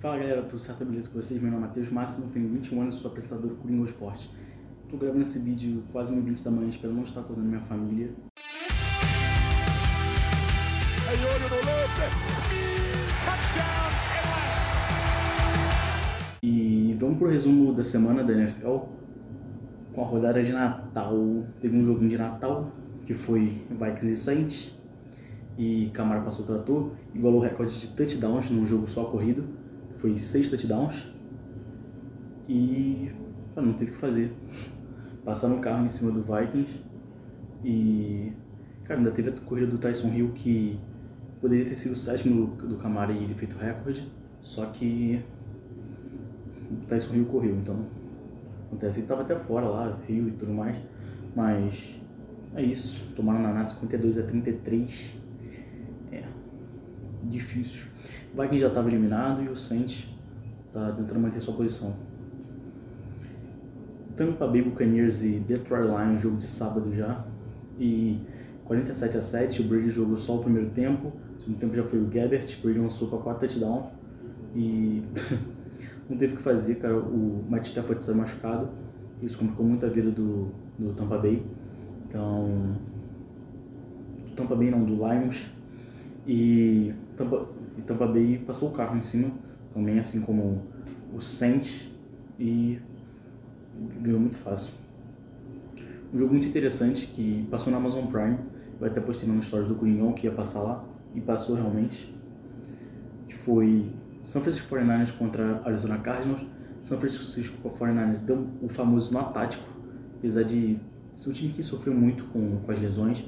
Fala galera, tudo certo? Beleza com vocês? Meu nome é Matheus Máximo, tenho 21 anos e sou apresentador do Coringa Esporte. Tô gravando esse vídeo quase 1h20 da manhã, espero não estar acordando minha família. E vamos pro resumo da semana da NFL com a rodada de Natal. Teve um joguinho de Natal que foi Vikings e Saints e Camara passou o trator, igualou o recorde de touchdowns num jogo só corrido, foi seis touchdowns e não teve o que fazer. Passaram o carro em cima do Vikings e cara, ainda teve a corrida do Tyson Hill que poderia ter sido o sétimo do, Camara e ele feito recorde, só que o Tyson Hill correu, então acontece. Ele estava até fora lá, Rio e tudo mais, mas é isso. Tomaram na NASA 52 a 33. Difícil. O Vikings já estava eliminado e o Saints está tentando manter sua posição. Tampa Bay Buccaneers e Detroit Lions, jogo de sábado já. E 47 a 7, o Brady jogou só o primeiro tempo. O segundo tempo já foi o Gabbert, o Brady lançou para 4 touchdowns. E não teve o que fazer, cara. O Matt Stafford está machucado. Isso complicou muito a vida do, do Tampa Bay. Então, do Tampa Bay não, do Lions. E E Tampa Bay passou o carro em cima, também assim como o Saints. E ganhou muito fácil. Um jogo muito interessante que passou na Amazon Prime. Vai até postando no stories do Coringão que ia passar lá. E passou realmente. Que foi São Francisco 49ers contra Arizona Cardinals. São Francisco 49ers deu o famoso nó tático. Apesar de ser um time que sofreu muito com, com as lesões.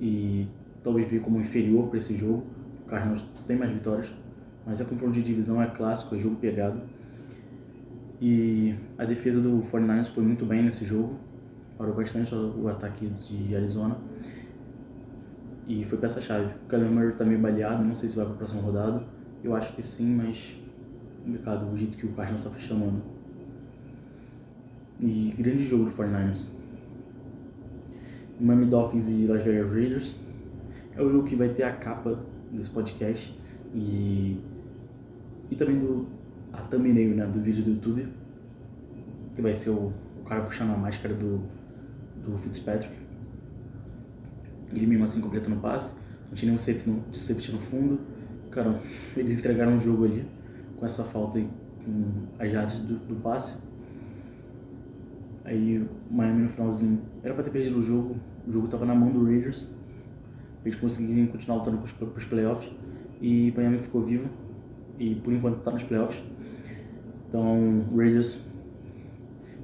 E talvez veio como inferior para esse jogo. O Cardinals tem mais vitórias. Mas é confronto de divisão, é clássico, é jogo pegado. E a defesa do 49ers foi muito bem nesse jogo, parou bastante o ataque de Arizona. E foi peça-chave. O Kyler Murray tá meio baleado, não sei se vai para a próxima rodada. Eu acho que sim, mas complicado o jeito que o Cardinals está fechando. E grande jogo do 49ers. Miami Dolphins e Las Vegas Raiders. É o jogo que vai ter a capa desse podcast e, e também do, a thumbnail né, do vídeo do YouTube, que vai ser o, o cara puxando a máscara do, do Fitzpatrick. Ele mesmo assim completando o passe, não tinha nenhum safety no, safety no fundo. Cara, eles entregaram o jogo ali com essa falta aí, com as jardas do, do passe. Aí o Miami no finalzinho era pra ter perdido o jogo, o jogo tava na mão do Raiders. Eles conseguiram continuar lutando pros, pros playoffs e Miami ficou vivo e por enquanto tá nos playoffs. Então, Raiders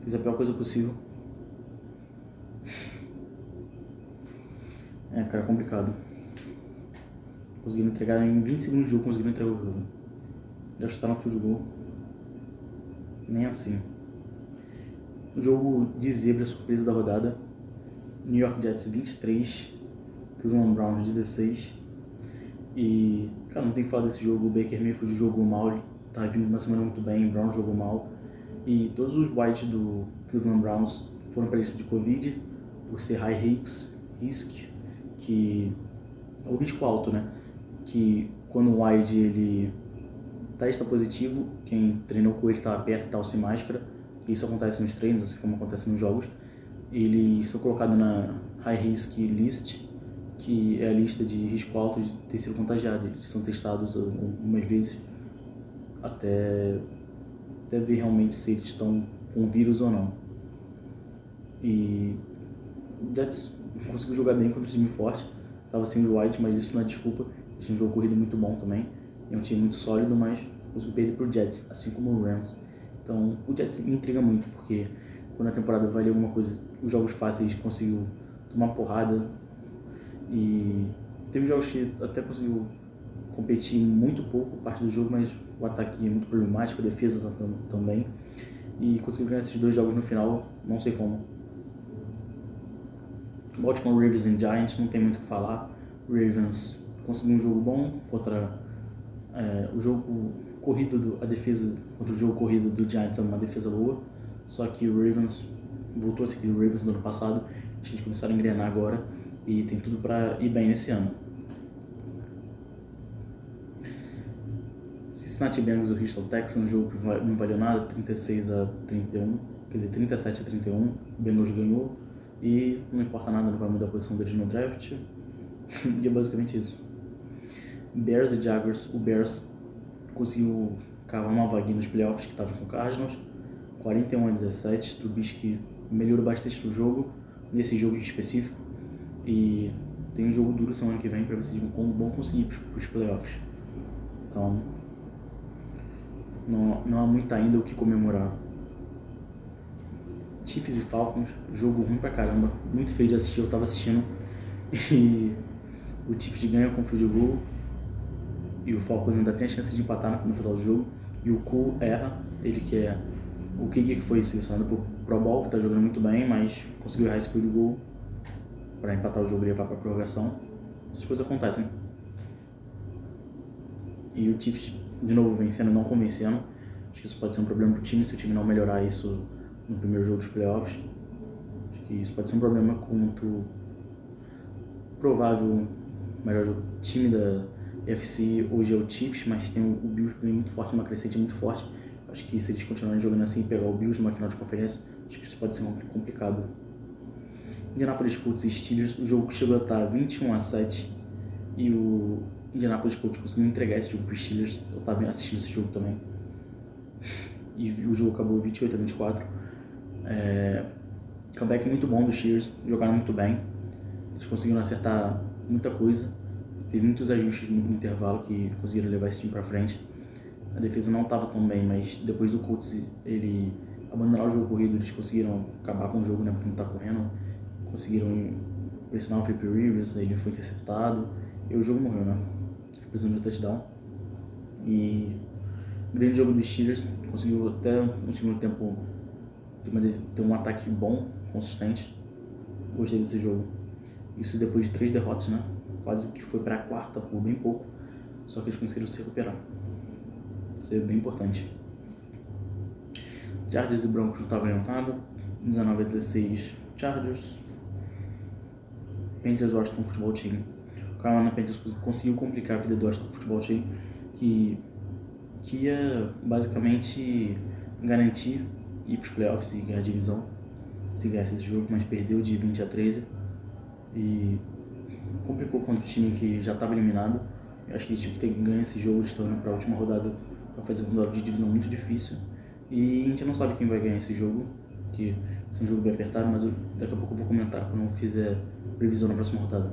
fez a pior coisa possível. É, cara, complicado. Conseguiram entregar em 20 segundos de jogo, conseguiram entregar o jogo. Já chutaram no de gol. Nem assim. O jogo de zebra, surpresa da rodada. New York Jets 23, Cleveland Browns 16. E, cara, não tem que falar desse jogo. O Baker Mayfield jogou mal, ele tá vindo uma semana muito bem, o Brown jogou mal. E todos os whites do Cleveland Browns foram para lista de Covid por ser high risk, risk que é o risco alto, né? Que quando o wide ele testa positivo, quem treinou com ele está perto e tal sem máscara, isso acontece nos treinos, assim como acontece nos jogos, eles são colocados na high risk list que é a lista de risco alto de ter sido contagiado. Eles são testados algumas vezes até, até ver realmente se eles estão com vírus ou não. E o Jets conseguiu jogar bem contra um time forte, estava sendo White, mas isso não é desculpa. Eles tinham um jogo corrido muito bom também. É um time muito sólido, mas conseguiu perder por Jets, assim como o Rams. Então o Jets me intriga muito, porque quando a temporada vale alguma coisa, os jogos fáceis conseguiu tomar porrada, e teve jogos que até conseguiu competir muito pouco parte do jogo, mas o ataque é muito problemático, a defesa também. E conseguiu ganhar esses dois jogos no final, não sei como. Baltimore Ravens e Giants, não tem muito o que falar. Ravens conseguiu um jogo bom contra é, o jogo corrido, do, a defesa contra o jogo corrido do Giants é uma defesa boa. Só que o Ravens voltou a seguir o Ravens no ano passado. A gente começaram a engrenar agora e tem tudo para ir bem nesse ano. Cincinnati Bengals e Houston Texans, um jogo que não valeu nada, 36 a 31, quer dizer, 37 a 31, o Bengals ganhou e não importa nada, não vai mudar a posição deles no draft. e é basicamente isso. Bears e Jaguars, o Bears conseguiu cavar uma vaguinha nos playoffs que estava com o Cardinals, 41 a 17, Trubisky melhorou bastante no jogo, nesse jogo específico, e tem um jogo duro semana que vem para ver se eles vão conseguir para os playoffs. Então, não, não há muito ainda o que comemorar. Chiefs e Falcons, jogo ruim pra caramba, muito feio de assistir, eu tava assistindo e o Chiefs ganha com o field goal e o Falcons ainda tem a chance de empatar no final do jogo e o Cole erra, ele que é o que que foi selecionado pro Pro Bowl, que tá jogando muito bem, mas conseguiu errar esse field goal para empatar o jogo e levar pra prorrogação. Essas coisas acontecem. E o Chiefs, de novo, vencendo, não convencendo. Acho que isso pode ser um problema pro time se o time não melhorar isso no primeiro jogo dos playoffs. Acho que isso pode ser um problema quanto provável melhor jogo. time da FC hoje é o Chiefs, mas tem o Bills que muito forte, uma crescente muito forte. Acho que se eles continuarem jogando assim e pegar o Bills numa final de conferência, acho que isso pode ser complicado. Indianapolis Colts e Steelers, o jogo chegou a estar 21 a 7 e o Indianapolis Colts conseguiu entregar esse jogo para os Steelers. Eu estava assistindo esse jogo também. E o jogo acabou 28 a 24. É, comeback muito bom dos Steelers, jogaram muito bem. Eles conseguiram acertar muita coisa. Teve muitos ajustes no intervalo que conseguiram levar esse time para frente. A defesa não estava tão bem, mas depois do Colts ele abandonar o jogo corrido, eles conseguiram acabar com o jogo, né, porque não está correndo. Conseguiram pressionar o Felipe Rivers, ele foi interceptado e o jogo morreu, né? precisando de touchdown. E grande jogo dos Steelers, conseguiu até no segundo tempo ter um ataque bom, consistente. Gostei desse jogo. Isso depois de três derrotas, né? Quase que foi para a quarta por bem pouco. Só que eles conseguiram se recuperar. Isso é bem importante. Chargers e Broncos não estavam em nada. 19 a 16 Chargers. Panthers Washington Futebol Team Carolina Panthers conseguiu complicar a vida do Washington Football Team, que, que ia basicamente garantir ir para os playoffs e ganhar a divisão, se ganhasse esse jogo, mas perdeu de 20 a 13 e complicou contra o time que já estava eliminado. Eu acho que eles tinham que ganho esse jogo, eles estão para a última rodada para fazer um duelo de divisão muito difícil. E a gente não sabe quem vai ganhar esse jogo, que um jogo bem apertado, mas eu, daqui a pouco eu vou comentar quando eu fizer previsão na próxima rodada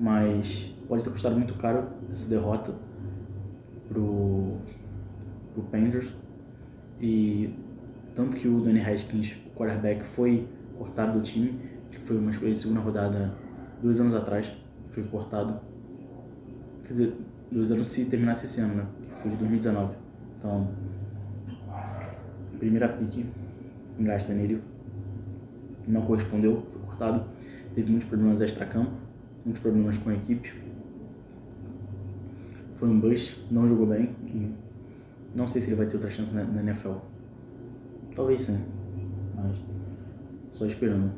mas pode ter custado muito caro essa derrota pro, pro Panthers e tanto que o Danny Haskins, o quarterback, foi cortado do time, que foi uma escolha de segunda rodada dois anos atrás, foi cortado. Quer dizer, dois anos se terminasse esse ano, né? Que foi de 2019. Então, primeira pique gasta nele, não correspondeu, foi cortado. Teve muitos problemas extra-campo muitos problemas com a equipe. Foi um bust, não jogou bem e não sei se ele vai ter outra chance na, NFL. Talvez sim, mas só esperando.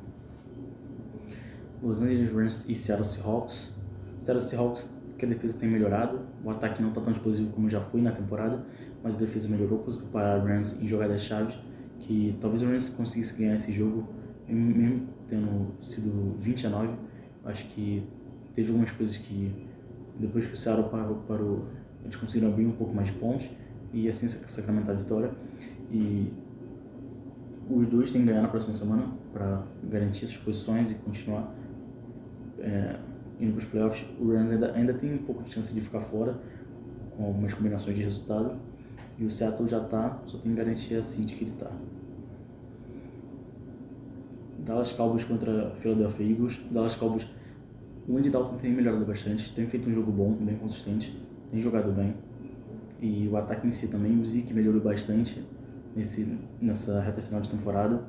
Los Angeles Rams e Seattle Seahawks. Seattle Seahawks que a defesa tem melhorado, o ataque não está tão explosivo como já foi na temporada, mas a defesa melhorou, conseguiu parar o Rams em jogadas chave, que talvez o Rams conseguisse ganhar esse jogo, mesmo tendo sido 20 a 9, acho que teve algumas coisas que depois que o Seattle parou, parou eles conseguiram abrir um pouco mais de pontos e assim sacramentar a vitória. E os dois têm que ganhar na próxima semana para garantir suas posições e continuar é, indo para os playoffs. O Rams ainda, ainda tem um pouco de chance de ficar fora com algumas combinações de resultado. E o Seattle já está, só tem garantir a seed que ele está. Dallas Cowboys contra Philadelphia Eagles. Dallas Cowboys o Andy Dalton tem melhorado bastante, tem feito um jogo bom, bem consistente, tem jogado bem. E o ataque em si também, o Zeke melhorou bastante nesse, nessa reta final de temporada.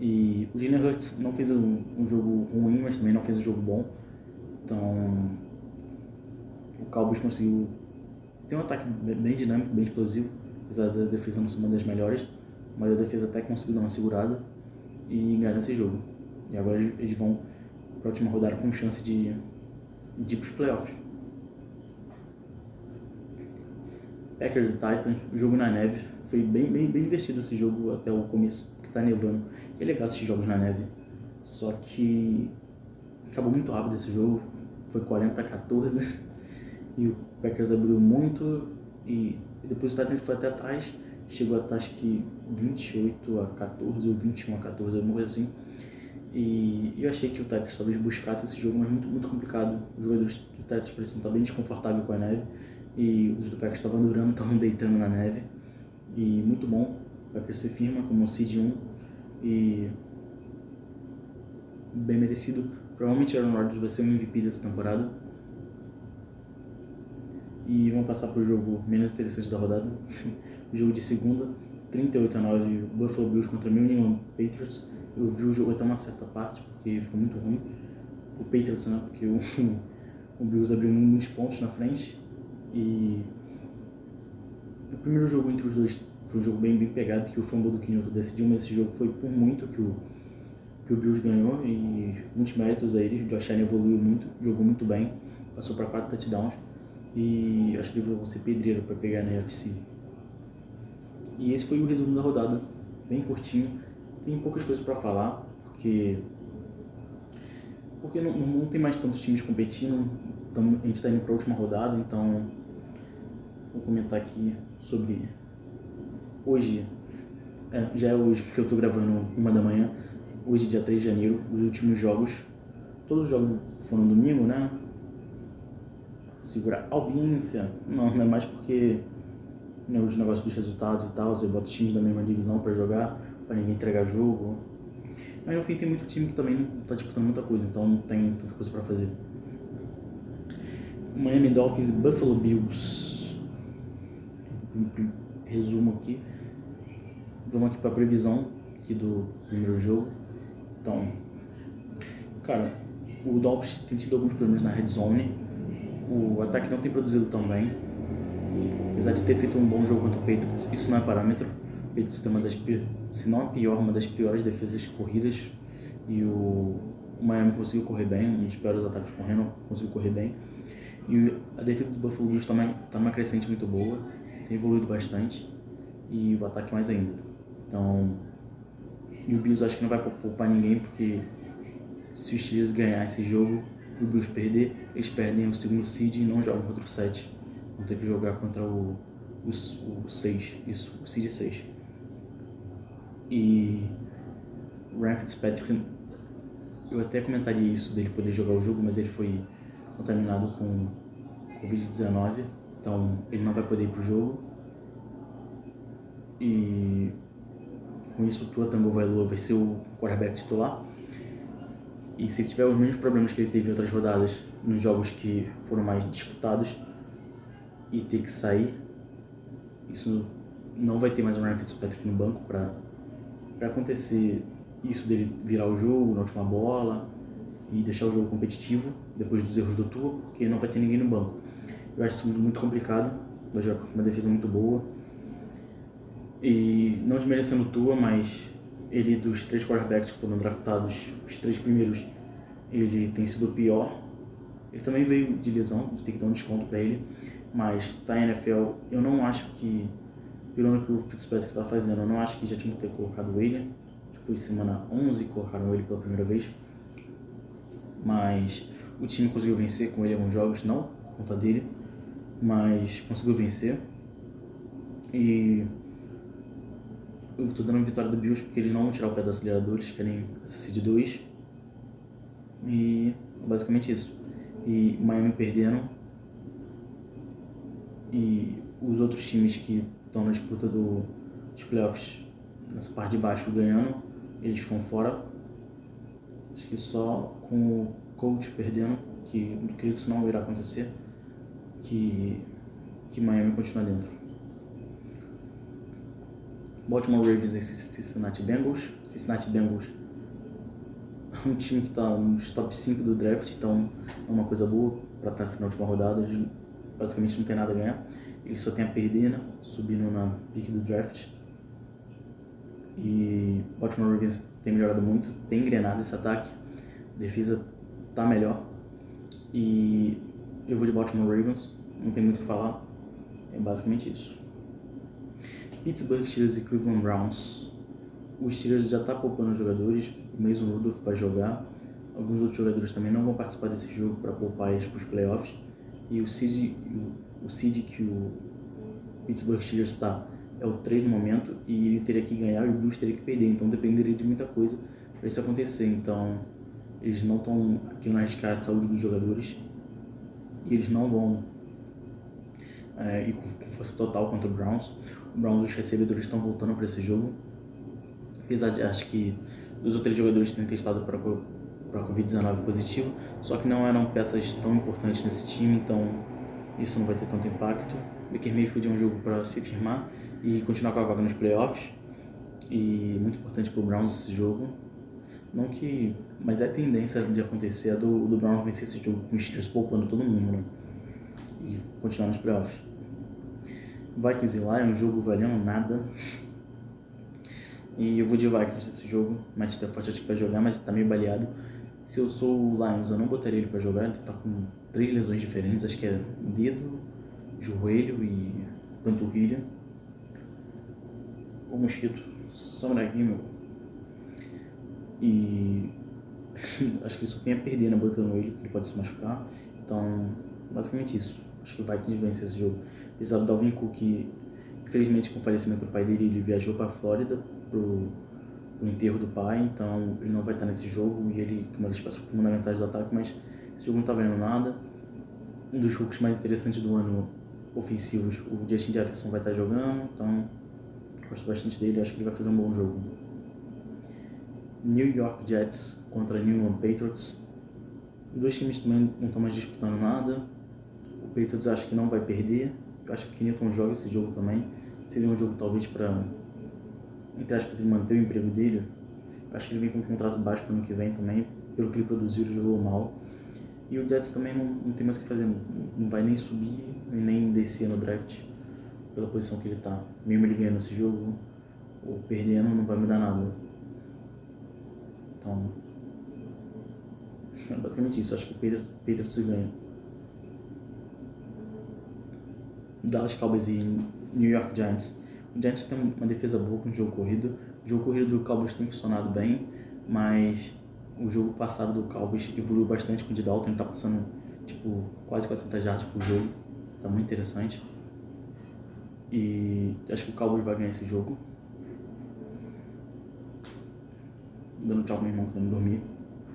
E o Jalen Hurts não fez um, um, jogo ruim, mas também não fez um jogo bom. Então, o Cowboys conseguiu ter um ataque bem dinâmico, bem explosivo, apesar da defesa não ser uma das melhores, mas a defesa até conseguiu dar uma segurada e ganhar esse jogo. E agora eles vão para a última rodada com chance de, de ir para os playoffs. Packers e Titans, jogo na neve. Foi bem, bem, bem divertido esse jogo até o começo, que tá nevando. É legal assistir jogos na neve. Só que acabou muito rápido esse jogo. Foi 40 a 14. E o Packers abriu muito. E depois o Titans foi até atrás. Chegou até acho que 28 a 14 ou 21 a 14, alguma coisa assim. E eu achei que o Titans talvez buscasse esse jogo, mas muito, muito complicado. Os jogadores do Titans pareciam estar bem desconfortáveis com a neve. E os do Packers estavam durando, estavam deitando na neve. E muito bom. O Packers se firma como um seed 1. E bem merecido. Provavelmente Aaron Rodgers vai ser o MVP dessa temporada. E vamos passar para o jogo menos interessante da rodada. jogo de segunda, 38 a 9, Buffalo Bills contra New England Patriots. Eu vi o jogo até uma certa parte, porque ficou muito ruim. O Patriots, né? Porque o, o Bills abriu muitos pontos na frente. E o primeiro jogo entre os dois foi um jogo bem, bem pegado, que o fumble do Kinyoto decidiu, mas esse jogo foi por muito que o, que o Bills ganhou e muitos méritos a eles. O Josh Allen evoluiu muito, jogou muito bem, passou para quatro touchdowns e acho que ele vai ser pedreiro para pegar na UFC. E esse foi o resumo da rodada, bem curtinho. Tem poucas coisas para falar, porque porque não, não tem mais tantos times competindo. Então, a gente está indo para a última rodada, então vou comentar aqui sobre hoje. É, já é hoje, porque eu estou gravando uma da manhã. Hoje, dia 3 de janeiro, os últimos jogos. Todos os jogos foram domingo, né? segurar audiência. Não, não é mais porque né, os negócios dos resultados e tal, você bota times da mesma divisão para jogar, para ninguém entregar jogo. Mas no fim tem muito time que também não tá disputando muita coisa, então não tem tanta coisa para fazer. Miami Dolphins e Buffalo Bills. Resumo aqui. Vamos aqui para previsão aqui do primeiro jogo. Então, cara, o Dolphins tem tido alguns problemas na red zone o ataque não tem produzido tão bem. Apesar de ter feito um bom jogo contra o Patriots, isso não é parâmetro. O Patriots tem uma das, se não a pior, uma das piores defesas corridas. E o, Miami conseguiu correr bem, um dos piores ataques correndo, conseguiu correr bem. E a defesa do Buffalo Bills está tá numa crescente muito boa, tem evoluído bastante. E o ataque mais ainda. Então, e o Bills acho que não vai poupar ninguém, porque se os Steelers ganhar esse jogo, e o Bills perder, eles perdem o segundo seed e não jogam contra o 7. Vão ter que jogar contra o, o, o 6, isso, o seed 6. E Ryan Fitzpatrick, eu até comentaria isso dele poder jogar o jogo, mas ele foi contaminado com Covid-19, então ele não vai poder ir pro jogo. E com isso o Tua Tango vai ser o quarterback titular. E se ele tiver os mesmos problemas que ele teve em outras rodadas, nos jogos que foram mais disputados, e ter que sair, isso não vai ter mais o Ryan Fitzpatrick no banco para acontecer isso dele virar o jogo na última bola e deixar o jogo competitivo depois dos erros do Tua, porque não vai ter ninguém no banco. Eu acho isso muito complicado, vai jogar com uma defesa muito boa. E não desmerecendo o Tua, mas ele, dos três quarterbacks que foram draftados, os três primeiros, ele tem sido o pior. Ele também veio de lesão, a gente tem que dar um desconto para ele. Mas tá NFL, eu não acho que, pelo que o Fitzpatrick tá fazendo, eu não acho que já tinha que ter colocado ele. Acho que foi semana 11 que colocaram ele pela primeira vez. Mas o time conseguiu vencer com ele alguns jogos, não por conta dele, mas conseguiu vencer. E eu estou dando a vitória do Bills porque eles não vão tirar o pé do acelerador, eles querem essa seed 2. E basicamente isso. E Miami perdendo. E os outros times que estão na disputa do, dos playoffs, nessa parte de baixo, ganhando, eles ficam fora. Acho que só com o coach perdendo, que eu creio que isso não irá acontecer, que, que Miami continua dentro. Baltimore Ravens e Cincinnati Bengals. Cincinnati Bengals é um time que está nos top 5 do draft, então é uma coisa boa para estar tá na última rodada. Basicamente não tem nada a ganhar. Ele só tem a perder, né? Subindo na pique do draft. E Baltimore Ravens tem melhorado muito, tem engrenado esse ataque. Defesa tá melhor. E eu vou de Baltimore Ravens, não tem muito o que falar. É basicamente isso. Pittsburgh Steelers e Cleveland Browns. O Steelers já está poupando jogadores, o Mason Rudolph vai jogar. Alguns outros jogadores também não vão participar desse jogo para poupar eles para os playoffs. E o seed, o, o seed que o Pittsburgh Steelers está é o 3 no momento e ele teria que ganhar e o Bills teria que perder. Então dependeria de muita coisa para isso acontecer. Então eles não estão querendo arriscar a saúde dos jogadores e eles não vão é, ir com força total contra o Browns. O Browns, os recebedores estão voltando para esse jogo. Apesar de acho que os outros jogadores terem testado para para Covid-19 positivo, só que não eram peças tão importantes nesse time, então isso não vai ter tanto impacto. Baker Mayfield é um jogo para se firmar e continuar com a vaga nos playoffs. E muito importante para o Browns esse jogo. Não que. Mas é tendência de acontecer a do, do Browns vencer esse jogo com os Steelers poupando todo mundo, né? E continuar nos playoffs. Vikings e Lions, um jogo valendo nada. E eu vou de Vikings nesse jogo. Matt Stafford acho que vai jogar, mas tá meio baleado. Se eu sou o Lions, eu não botaria ele para jogar. Ele tá com três lesões diferentes. Acho que é dedo, joelho e panturrilha. O mosquito. Samurai meu. E acho que isso tem a perder na botando ele, porque ele pode se machucar. Então, basicamente isso. Acho que o Vikings vence esse jogo. Apesar do Dalvin Cook, infelizmente com o falecimento do pai dele, ele viajou para Flórida pro, pro enterro do pai, então ele não vai estar nesse jogo e ele uma das fundamentais do ataque, mas esse jogo não tá valendo nada. Um dos hooks mais interessantes do ano ofensivos, o Justin Jefferson vai estar jogando, então gosto bastante dele, acho que ele vai fazer um bom jogo. New York Jets contra New England Patriots. Dois times também não estão mais disputando nada. O Patriots acho que não vai perder. Eu acho que o Kenilton joga esse jogo também. Seria um jogo talvez para, entre aspas, ele manter o emprego dele. Acho que ele vem com um contrato baixo para o ano que vem também. Pelo que ele produziu, ele jogou mal. E o Jets também não, não tem mais o que fazer. Não vai nem subir e nem descer no draft pela posição que ele está. Mesmo ele ganhando esse jogo ou perdendo, não vai mudar nada. Então, é basicamente isso. Acho que o Pedro se ganha. Dallas Cowboys e New York Giants. O Giants tem uma defesa boa com o jogo corrido. O jogo corrido do Cowboys tem funcionado bem, mas o jogo passado do Cowboys evoluiu bastante com o de Dalton. Ele tá passando tipo, quase 400 jardas por jogo. Tá muito interessante. E acho que o Cowboys vai ganhar esse jogo. Dando tchau pro meu irmão que tá indo dormir.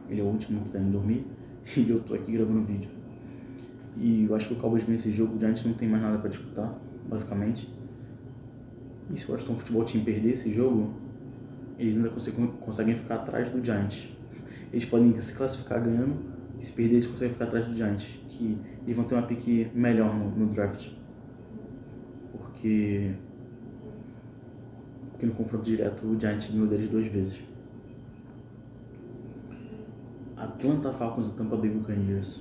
Ele é o último que tá indo dormir. E eu tô aqui gravando vídeo. E eu acho que o Cowboys ganha esse jogo. O Giants não tem mais nada para disputar, basicamente. E se o Washington Futebol Team perder esse jogo, eles ainda conseguem, conseguem ficar atrás do Giants. Eles podem se classificar ganhando, e se perder, eles conseguem ficar atrás do Giants. Que eles vão ter uma pique melhor no, no draft. Porque, porque no confronto direto o Giants ganhou deles duas vezes. Atlanta Falcons e Tampa Bay Buccaneers.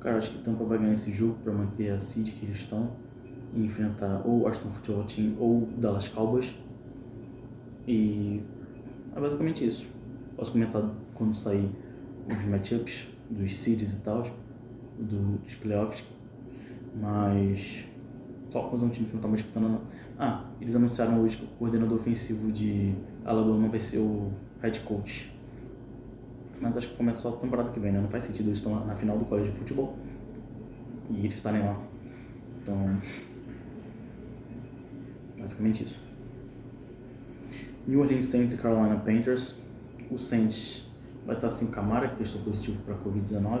Cara, acho que Tampa vai ganhar esse jogo para manter a seed que eles estão e enfrentar ou Washington Football Team ou Dallas Cowboys. E é basicamente isso. Posso comentar quando sair os matchups dos seeds e tal, do, dos playoffs. Mas Falcons é um time que não está mais disputando. Não. Ah, eles anunciaram hoje que o coordenador ofensivo de Alabama vai ser o head coach mas acho que começa só a temporada que vem, né? Não faz sentido eles estão na final do colégio de futebol e eles estarem lá. Então, basicamente isso. New Orleans Saints e Carolina Panthers. O Saints vai estar sem Camara, que testou positivo para a Covid-19.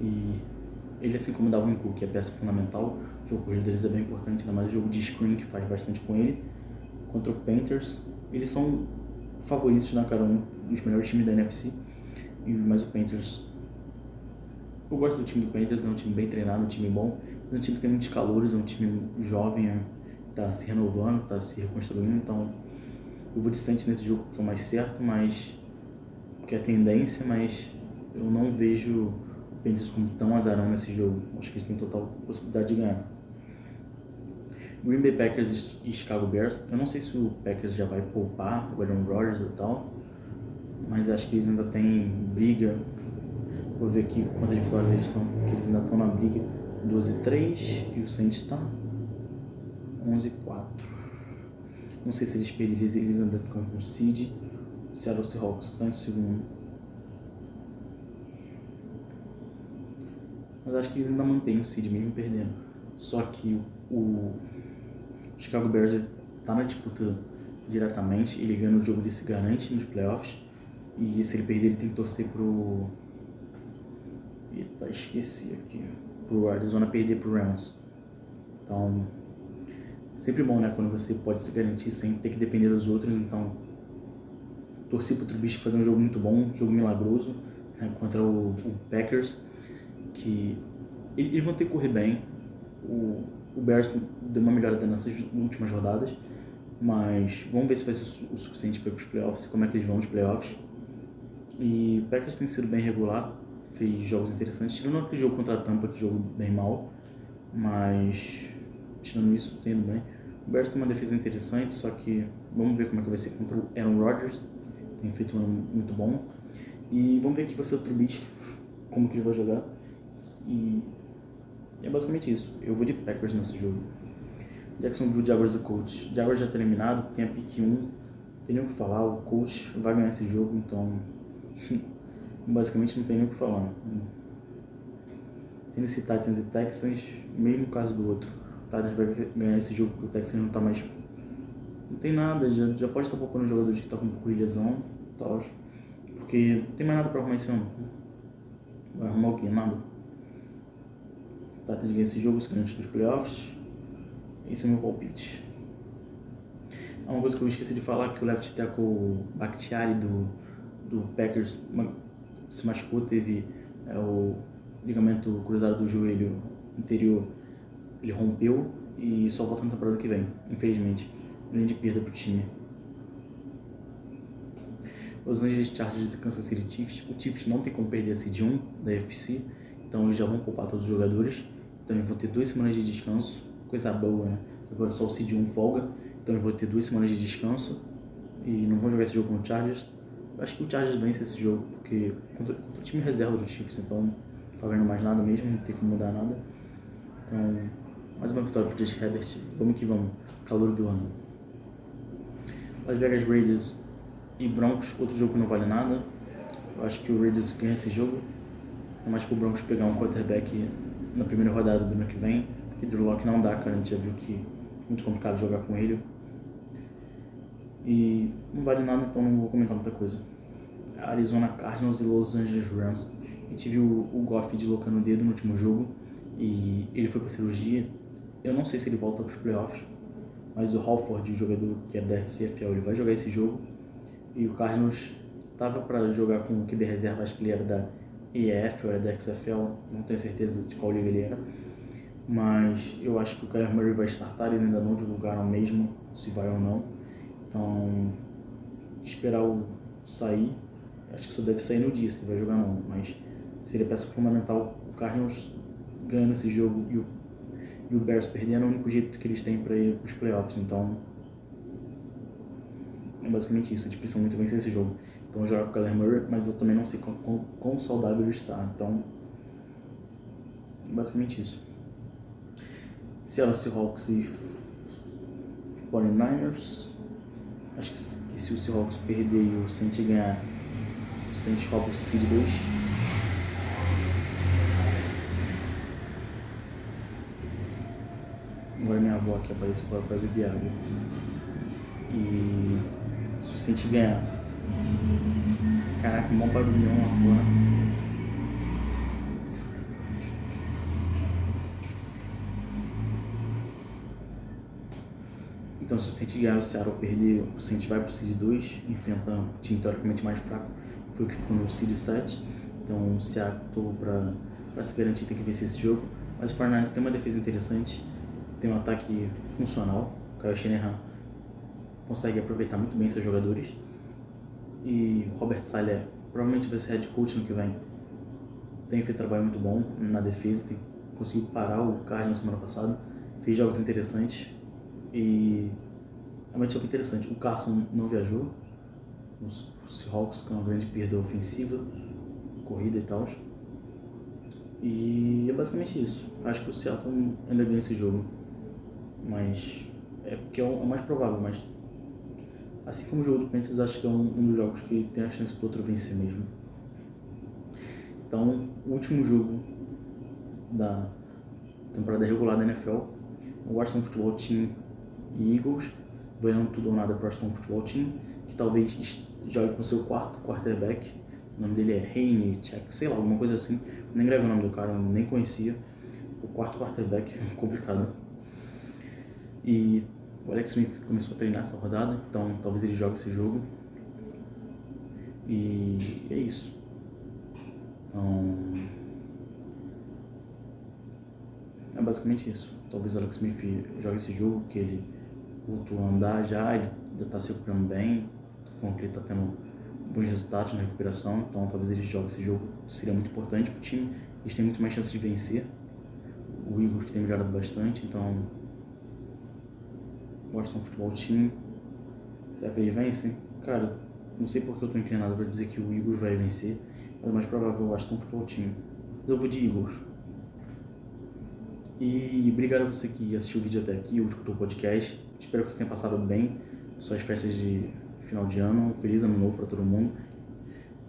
E ele, assim como Dalvin Cook, que é peça fundamental, o jogo corrido deles é bem importante, ainda mais o jogo de screen, que faz bastante com ele. Contra o Panthers, eles são favoritos na cara um dos melhores times da NFC mas o Panthers. Eu gosto do time do Panthers, é um time bem treinado, um time bom. É um time que tem muitos calores, é um time jovem, é, tá se renovando, tá se reconstruindo. Então, eu vou distante nesse jogo que é o mais certo, mas. que é a tendência, mas eu não vejo o Panthers como tão azarão nesse jogo. Acho que eles têm total possibilidade de ganhar. Green Bay Packers e Chicago Bears. Eu não sei se o Packers já vai poupar o Aaron Rodgers e tal mas acho que eles ainda têm briga. Vou ver aqui quantas vitórias eles estão, que eles ainda estão na briga 12-3 e o Saints está 11-4. Não sei se eles perderiam, eles ainda ficam com o Seed. Seattle Seahawks está em segundo. Mas acho que eles ainda mantêm o Seed mesmo perdendo. Só que o Chicago Bears está na disputa diretamente. Ele ganha o jogo desse garante nos playoffs. E se ele perder, ele tem que torcer pro. Eita, esqueci aqui. Pro Arizona perder pro Rams. Então, sempre bom, né? Quando você pode se garantir sem ter que depender dos outros. Então, torci pro Trubisky fazer um jogo muito bom, um jogo milagroso né? contra o, o, Packers. Que eles vão ter que correr bem. O, o Bears deu uma melhorada nessas últimas rodadas. Mas vamos ver se vai ser o suficiente para os playoffs, como é que eles vão nos playoffs. E o Packers tem sido bem regular, fez jogos interessantes, tirando aquele jogo contra a Tampa, que jogo bem mal, mas tirando isso, tendo bem. O Bears tem uma defesa interessante, só que vamos ver como é que vai ser contra o Aaron Rodgers, tem feito um ano muito bom. E vamos ver aqui vai ser o Trubisky, como que ele vai jogar. E é basicamente isso. Eu vou de Packers nesse jogo. Jacksonville Jaguars e Colts. Jaguars já está eliminado, tem a pick 1, não tem nem o que falar, o Colts vai ganhar esse jogo, então basicamente não tem nem o que falar. Tennessee Titans e Texans, mesmo caso do outro. Titans vai ganhar esse jogo porque o Texans não tá mais. Não tem nada, já, já pode estar poupando um jogador que tá com um pouco de lesão tal. Porque não tem mais nada pra arrumar esse ano. Vai arrumar o quê? Nada. Titans ganha esse jogo, antes dos playoffs. Esse é o meu palpite. Uma coisa que eu esqueci de falar que o left tackle Bakhtiari do do Packers se machucou, teve é, o ligamento cruzado do joelho anterior, ele rompeu e só volta na temporada que vem, infelizmente. Grande perda para o time. Los Angeles Chargers e Kansas City Chiefs. O Chiefs não tem como perder a seed 1 da UFC, então eles já vão poupar todos os jogadores. Então eles vão ter duas semanas de descanso, coisa boa, né? Agora só o seed 1 folga, então eles vão ter duas semanas de descanso e não vão jogar esse jogo com o Chargers acho que o Chargers vence esse jogo, porque contra, contra o time reserva do Chiefs, então não tá vendo mais nada mesmo, não tem como mudar nada. Então, mais uma vitória pro Justin Herbert. Vamos que vamos, calor do ano. Las Vegas Raiders e Broncos, outro jogo que não vale nada. Eu acho que o Raiders ganha esse jogo. É mais pro Broncos pegar um quarterback na primeira rodada do ano que vem, porque Drew Locke não dá, cara. A gente já viu que é muito complicado jogar com ele. E não vale nada, então não vou comentar muita coisa. Arizona Cardinals e Los Angeles Rams. A gente viu o Goff deslocando o dedo no último jogo e ele foi para cirurgia. Eu não sei se ele volta para os playoffs, mas o Halford, o jogador que é da CFL, ele vai jogar esse jogo. E o Cardinals tava para jogar com o QB reserva, acho que ele era da EF ou era da XFL, não tenho certeza de qual liga ele era. Mas eu acho que o Kyler Murray vai startar, eles ainda não divulgaram mesmo se vai ou não. Então, esperar o sair, acho que só deve sair no dia, se ele vai jogar não, mas seria peça fundamental o Cardinals ganhando esse jogo e o, e o Bears perdendo é o único jeito que eles têm para ir para os playoffs, então é basicamente isso, eles precisam muito vencer esse jogo. Então jogar com o Kyler Murray, mas eu também não sei quão, saudável ele está, então é basicamente isso. Seattle Seahawks e 49ers Acho que se o Seahawks perder e o Saints ganhar, o Saints rouba o Seed 2. Agora minha avó aqui apareceu para beber água. E se o Saints ganhar, caraca, bom barulhão lá fora. Então, se o Saints ganhar o Seattle perder, o Saints vai para o Seed 2, enfrenta um time teoricamente mais fraco, foi o que ficou no Seed 7. Então, o Seattle, para se garantir, tem que vencer esse jogo. Mas o Fernandes tem uma defesa interessante, tem um ataque funcional. O Kyle consegue aproveitar muito bem seus jogadores. E Robert Saleh provavelmente vai ser head coach no que vem. Tem feito trabalho muito bom na defesa, tem conseguiu parar o Cardinals na semana passada, fez jogos interessantes e é uma matchup interessante. O Carson não viajou, os Seahawks com uma grande perda ofensiva, corrida e tal. E é basicamente isso. Acho que o Seattle ainda ganha esse jogo. Mas é porque é o mais provável, mas assim como o jogo do Panthers, acho que é um, um dos jogos que tem a chance do outro vencer mesmo. Então, o último jogo da temporada regular da NFL, o Washington Football Team e Eagles, ganhando tudo ou nada para o Washington Football Team, que talvez jogue com seu quarto quarterback, o nome dele é Heine, Check, sei lá, alguma coisa assim, nem gravei o nome do cara, nem conhecia. O quarto quarterback, complicado. E o Alex Smith começou a treinar essa rodada, então talvez ele jogue esse jogo. E é isso. Então. É basicamente isso. Talvez o Alex Smith jogue esse jogo, que ele voltou a andar já, ele já está se recuperando bem, com que ele está tendo bons resultados na recuperação, então talvez ele jogue esse jogo, seria muito importante para o time. Eles têm muito mais chance de vencer. O Eagles que tem melhorado bastante, então Boston Futebol Team. Será que eles vencem? Cara, não sei porque eu tô inclinado para dizer que o Eagles vai vencer, mas o mais provável é o Boston Futebol Team. Eu vou de Eagles. E obrigado a você que assistiu o vídeo até aqui, ou escutou o podcast. Espero que você tenha passado bem suas festas de final de ano. Feliz ano novo para todo mundo.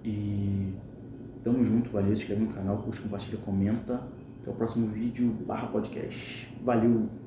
E tamo junto, valeu. Se inscreve no canal, curte, compartilha, comenta. Até o próximo vídeo barra podcast. Valeu!